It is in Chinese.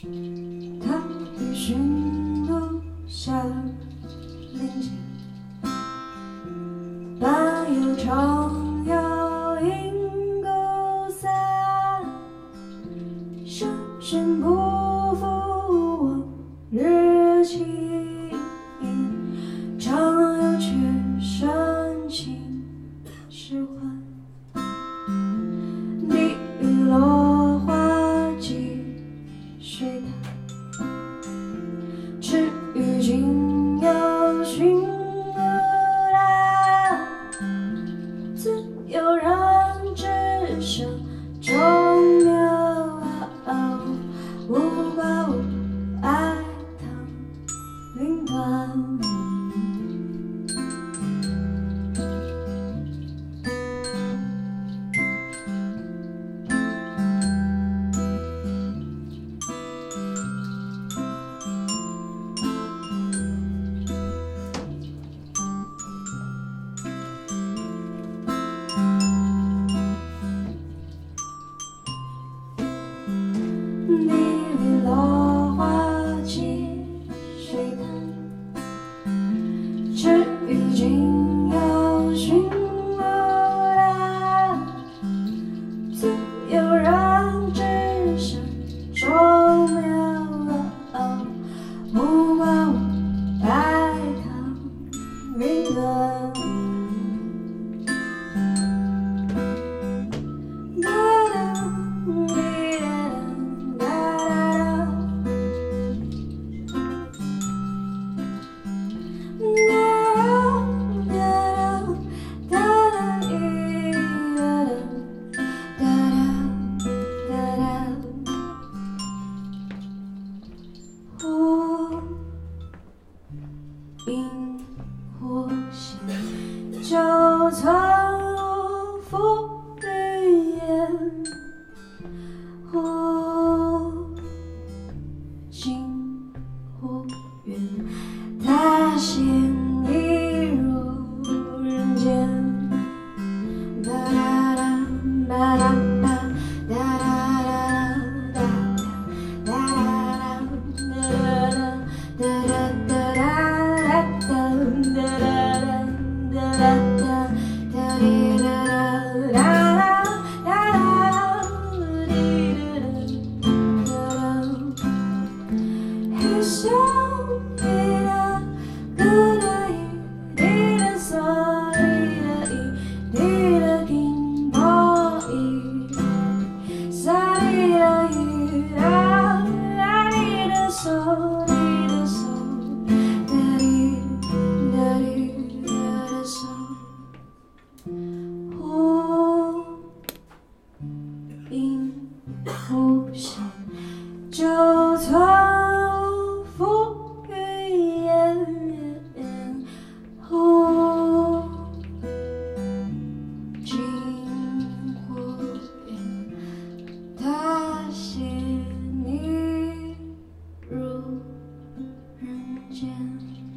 踏遍寻路乡林间声声 sing 萤火线，就藏入浮语烟。星火云，他心。间。